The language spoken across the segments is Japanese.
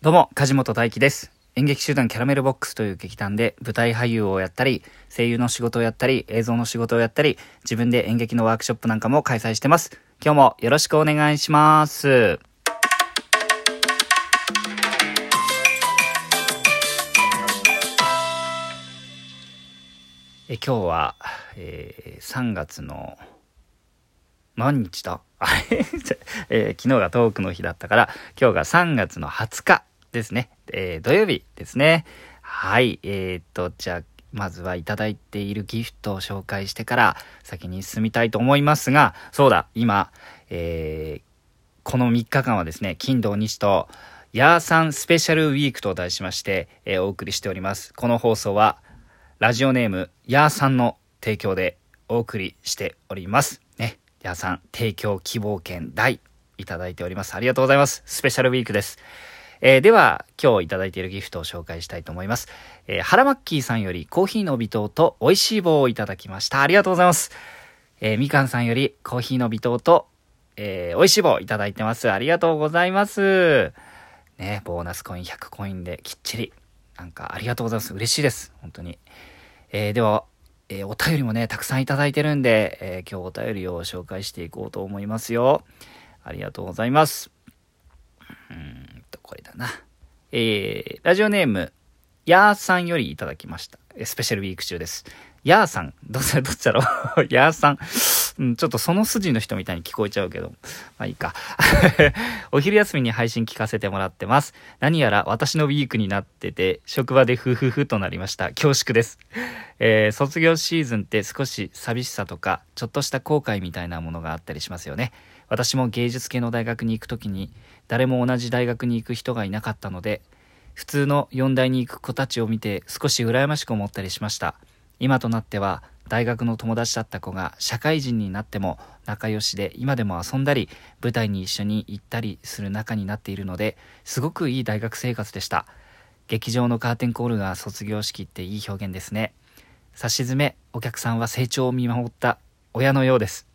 どうも、梶本大輝です。演劇集団キャラメルボックスという劇団で舞台俳優をやったり、声優の仕事をやったり、映像の仕事をやったり、自分で演劇のワークショップなんかも開催してます。今日もよろしくお願いします。え今日は、えー3月の何日だ、えー昨日がトークの日だったから、今日が3月の20日ですね。えー土曜日ですね。はい。えーっと、じゃあ、まずはいただいているギフトを紹介してから先に進みたいと思いますが、そうだ、今、えーこの3日間はですね、金土日と、ヤーサンスペシャルウィークと題しまして、えーお送りしております。この放送は、ラジオネーム、ヤーさんの提供でお送りしております。ね。ヤーさん、提供希望券大いただいております。ありがとうございます。スペシャルウィークです。えーでは、今日いただいているギフトを紹介したいと思います。えー、ハラマッキーさんよりコーヒーの微糖と美味しい棒をいただきました。ありがとうございます。えーみかんさんよりコーヒーの微糖と、えー美味しい棒いただいてます。ありがとうございます。ね、ボーナスコイン100コインできっちり。なんかありがとうございます。嬉しいです。本当に。えーでは、えーお便りもね、たくさんいただいてるんで、えー今日お便りを紹介していこうと思いますよ。ありがとうございます。うん、な。えーラジオネーム、ヤーさんよりいただきました。えスペシャルウィーク中です。ヤーさん、どっちだ、どっちだろう？ヤーさん、うん、ちょっとその筋の人みたいに聞こえちゃうけど、まあいいか。お昼休みに配信聞かせてもらってます。何やら私のウィークになってて、職場でフフフとなりました。恐縮です。えー卒業シーズンって少し寂しさとか、ちょっとした後悔みたいなものがあったりしますよね。私も芸術系の大学に行くときに、誰も同じ大学に行く人がいなかったので、普通の四大に行く子たちを見て少し羨ましく思ったりしました。今となっては大学の友達だった子が社会人になっても仲良しで今でも遊んだり舞台に一緒に行ったりする仲になっているのですごくいい大学生活でした。劇場のカーテンコールが卒業式っていい表現ですね。差し詰めお客さんは成長を見守った親のようです。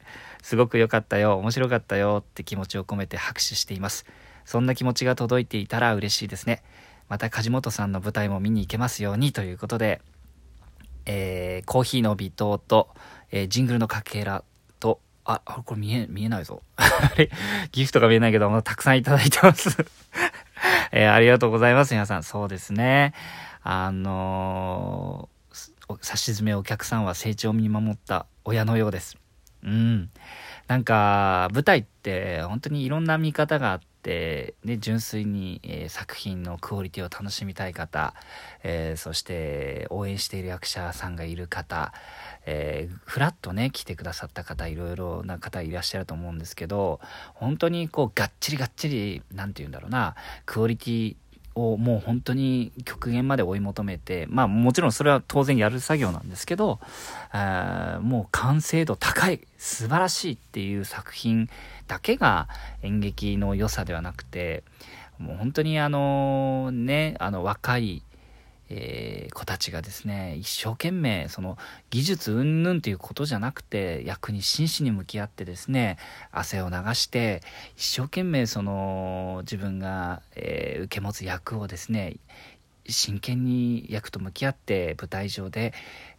すごく良かったよ面白かったよって気持ちを込めて拍手していますそんな気持ちが届いていたら嬉しいですねまた梶本さんの舞台も見に行けますようにということでえーコーヒーの微糖と、えージングルのかけらと、あ、あこれ見え、見えないぞ。あ れギフトが見えないけど、もたくさんいただいてます。えーありがとうございます、皆さん。そうですね。あのー差し詰めお客さんは成長を見守った親のようです。うん。なんか、舞台って本当にいろんな見方があって、ね、純粋に、えー作品のクオリティを楽しみたい方、えーそして応援している役者さんがいる方、えーフラッとね来てくださった方いろいろな方いらっしゃると思うんですけど本当にこうがっちりがっちりなんて言うんだろうなクオリティをもう本当に極限まで追い求めてまあもちろんそれは当然やる作業なんですけどあもう完成度高い素晴らしいっていう作品だけが演劇の良さではなくてもう本当にあのねあの若いえー子たちがですね一生懸命その技術云々ということじゃなくて役に真摯に向き合ってですね汗を流して一生懸命その自分が、えー受け持つ役をですね真剣に役と向き合って舞台上で、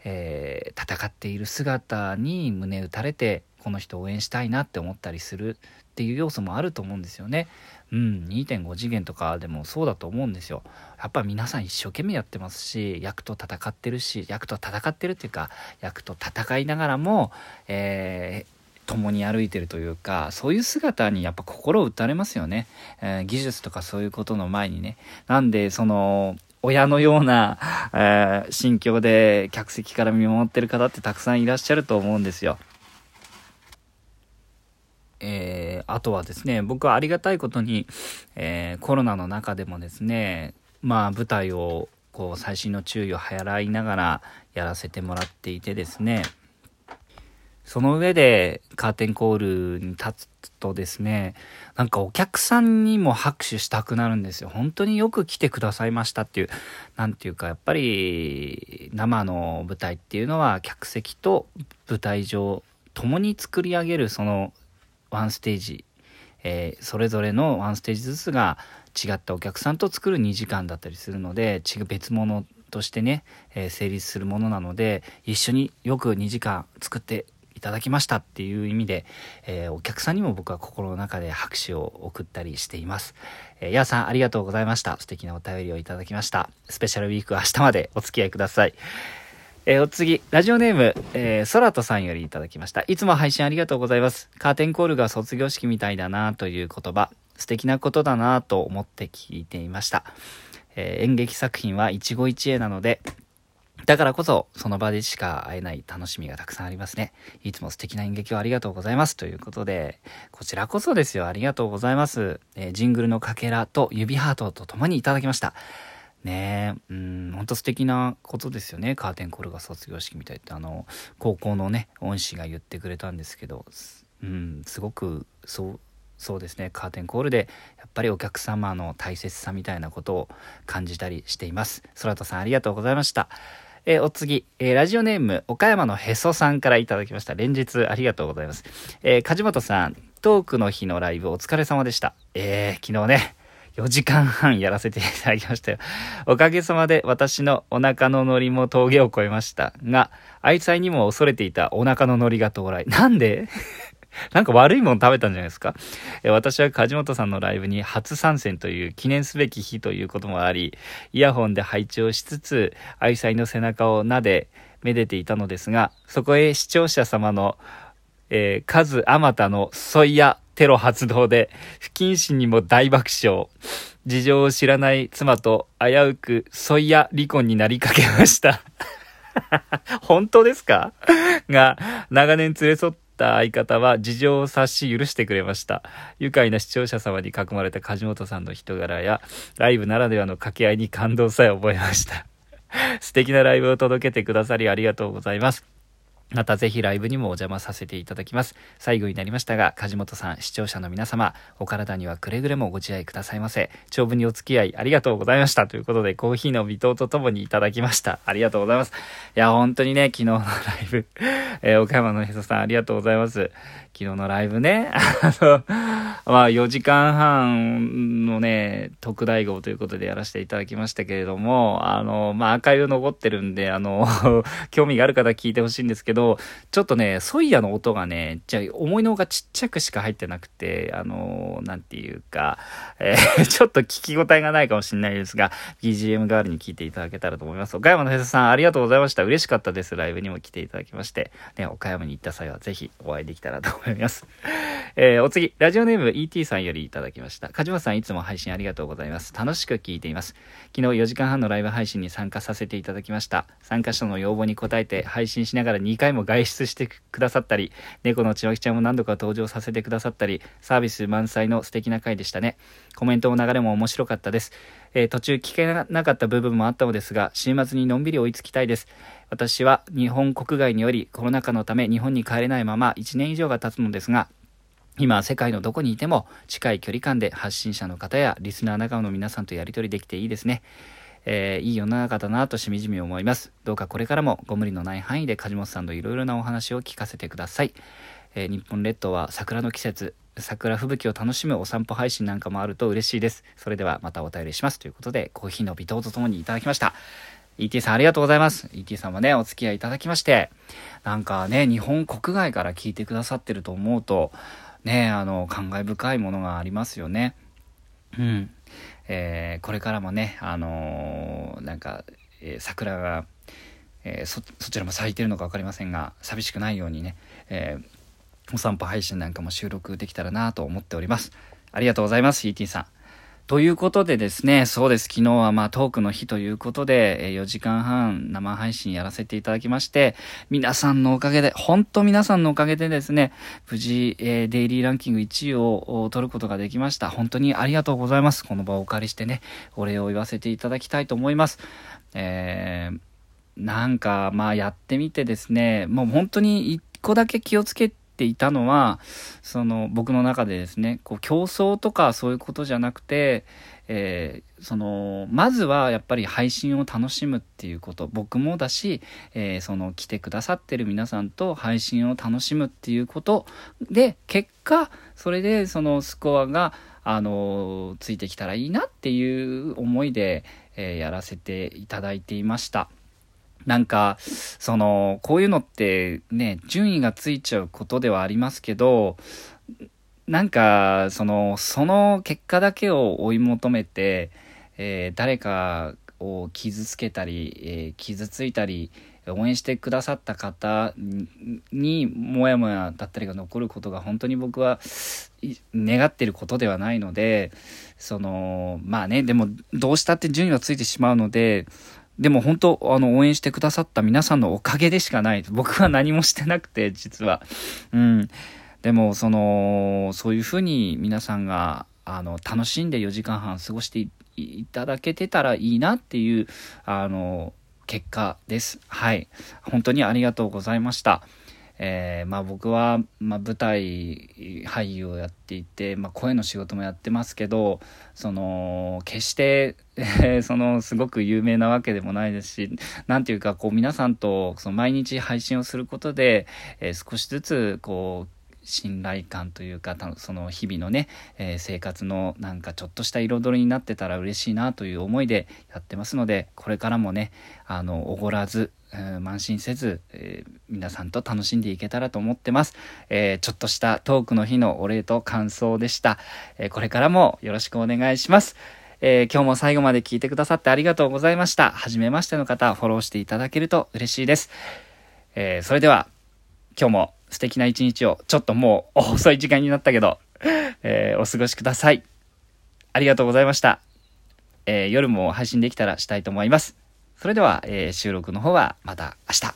えー戦っている姿に胸打たれてこの人を応援したいなって思ったりするっていう要素もあると思うんですよね。うん、2.5次元とかでもそうだと思うんですよ。やっぱ皆さん一生懸命やってますし役と戦ってるし役と戦ってるっていうか役と戦いながらも、えー共に歩いてるというかそういう姿にやっぱ心を打たれますよね、えー技術とかそういうことの前にね。なんでその親のような、えー心境で客席から見守ってる方ってたくさんいらっしゃると思うんですよ。えーあとはですね僕はありがたいことに、えーコロナの中でもですねまあ舞台をこう最新の注意を払いながらやらせてもらっていてですねその上でカーテンコールに立つとですねなんかお客さんにも拍手したくなるんですよ。本当によく来てくださいましたっていうなんていうかやっぱり生の舞台っていうのは客席と舞台上共に作り上げるそのワンステージ、えーそれぞれのワンステージずつが違ったお客さんと作る2時間だったりするので違う別物としてね、えー、成立するものなので一緒によく2時間作っていただきましたっていう意味で、えー、お客さんにも僕は心の中で拍手を送ったりしています。えー、やーさんありがとうございました。素敵なお便りをいただきました。スペシャルウィーク明日までお付き合いください。えー、お次、ラジオネーム、えー、ソラトさんよりいただきました。いつも配信ありがとうございます。カーテンコールが卒業式みたいだなという言葉、素敵なことだなと思って聞いていました。えー、演劇作品は一期一会なので、だからこそ、その場でしか会えない楽しみがたくさんありますね。いつも素敵な演劇をありがとうございます。ということで、こちらこそですよ。ありがとうございます。えー、ジングルのかけらと指ハートと共にいただきました。ねえ、うん、ほんと素敵なことですよね。カーテンコールが卒業式みたいって、あの、高校のね、恩師が言ってくれたんですけど、うん、すごく、そう、そうですね、カーテンコールで、やっぱりお客様の大切さみたいなことを感じたりしています。空田さんありがとうございました。え、お次、え、ラジオネーム、岡山のへそさんからいただきました。連日ありがとうございます。えー、梶本さん、トークの日のライブお疲れ様でした。えー、昨日ね、4時間半やらせていただきましたよ。おかげさまで私のお腹のノリも峠を越えましたが、愛妻にも恐れていたお腹のノリが到来。なんで？なんか悪いもの食べたんじゃないですか？私は梶本さんのライブに初参戦という記念すべき日ということもあり、イヤホンで配置をしつつ、愛妻の背中を撫で、めでていたのですが、そこへ視聴者様の、えー、数あまたのソイヤテロ発動で、不謹慎にも大爆笑。事情を知らない妻と危うくソイヤ離婚になりかけました。本当ですか？が、長年連れ添った相方は事情を察し許してくれました。愉快な視聴者様に囲まれた梶本さんの人柄や、ライブならではの掛け合いに感動さえ覚えました。素敵なライブを届けてくださりありがとうございます。またぜひライブにもお邪魔させていただきます。最後になりましたが、梶本さん、視聴者の皆様、お体にはくれぐれもご自愛くださいませ。長文にお付き合いありがとうございました。ということで、コーヒーの微糖とともにいただきました。ありがとうございます。いや、本当にね、昨日のライブ、えー、岡山のへそさん、ありがとうございます。昨日のライブね、あの、まあ4時間半のね、特大号ということでやらせていただきましたけれども、あの、まあアーカイブ残ってるんで、あの、興味がある方聞いてほしいんですけど、ちょっとね、ソイヤの音がね、じゃ思いのほかちっちゃくしか入ってなくて、あの、なんていうか、えー、ちょっと聞き応えがないかもしれないですが、BGM 代わりに聞いていただけたらと思います。岡山のへそさん、ありがとうございました。嬉しかったです。ライブにも来ていただきまして。ね、岡山に行った際はぜひお会いできたらと思います。えー、お次、ラジオネーム ET さんよりいただきました。梶本さんいつも配信ありがとうございます。楽しく聞いています。昨日4時間半のライブ配信に参加させていただきました。参加者の要望に応えて配信しながら2回も外出してくださったり、猫のちわきちゃんも何度か登場させてくださったり、サービス満載の素敵な回でしたね。コメントの流れも面白かったです。えー、途中聞けなかった部分もあったのですが、週末にのんびり追いつきたいです。私は日本国外によりコロナ禍のため日本に帰れないまま1年以上が経つのですが、今、世界のどこにいても近い距離感で発信者の方やリスナー仲間の皆さんとやり取りできていいですね。えー、いい世の中だなとしみじみ思います。どうかこれからもご無理のない範囲で梶本さんといろいろなお話を聞かせてください。えー、日本列島は桜の季節、桜吹雪を楽しむお散歩配信なんかもあると嬉しいです。それではまたお便りします。ということで、コーヒーの微糖とともにいただきました。ET さんありがとうございます。ET さんもね、お付き合いいただきまして、なんかね、日本国外から聞いてくださってると思うと、ね、あの、感慨深いものがありますよね。うん。えー、これからもね、あのー、なんか、えー、桜が、えー、そ、そちらも咲いてるのか分かりませんが、寂しくないようにね、えお散歩配信なんかも収録できたらなと思っております。ありがとうございます、ET さん。ということでですね、そうです。昨日はまあトークの日ということで、4時間半生配信やらせていただきまして、皆さんのおかげで、本当皆さんのおかげでですね、無事、えー、デイリーランキング1位を取ることができました。本当にありがとうございます。この場をお借りしてね、お礼を言わせていただきたいと思います。えー、なんかまあやってみてですね、もう本当に一個だけ気をつけて、ていたのはその僕の中でですねこう競争とかそういうことじゃなくて、えー、そのまずはやっぱり配信を楽しむっていうこと僕もだし、えー、その来てくださってる皆さんと配信を楽しむっていうことで結果それでそのスコアがあの、ついてきたらいいなっていう思いで、えー、やらせていただいていました。なんか、その、こういうのってね、順位がついちゃうことではありますけど、なんか、その、その結果だけを追い求めて、えー、誰かを傷つけたり、えー、傷ついたり、応援してくださった方にもやもやだったりが残ることが本当に僕は願ってることではないのでそのまあねでもどうしたって順位はついてしまうのででも本当、あの、応援してくださった皆さんのおかげでしかない。僕は何もしてなくて、実は。うん。でも、その、そういうふうに皆さんが、あの、楽しんで4時間半過ごしていただけてたらいいなっていう、あの、結果です。はい。本当にありがとうございました。えー、まあ僕は、まあ、舞台俳優をやっていて、まあ、声の仕事もやってますけどその決して、えー、そのすごく有名なわけでもないですし何ていうかこう皆さんとその毎日配信をすることで、えー、少しずつこう信頼感というかその日々のね、えー、生活のなんかちょっとした彩りになってたら嬉しいなという思いでやってますのでこれからもねあのおごらず慢心せず、えー、皆さんと楽しんでいけたらと思ってます、えー、ちょっとしたトークの日のお礼と感想でした、えこれからもよろしくお願いしますえ今日も最後まで聞いてくださってありがとうございました。はじめましての方、フォローしていただけると嬉しいです。えそれでは、今日も素敵な一日を、ちょっともう遅い時間になったけど、えー、お過ごしください。ありがとうございました。えー、夜も配信できたらしたいと思います。それでは、えー、収録の方はまた明日。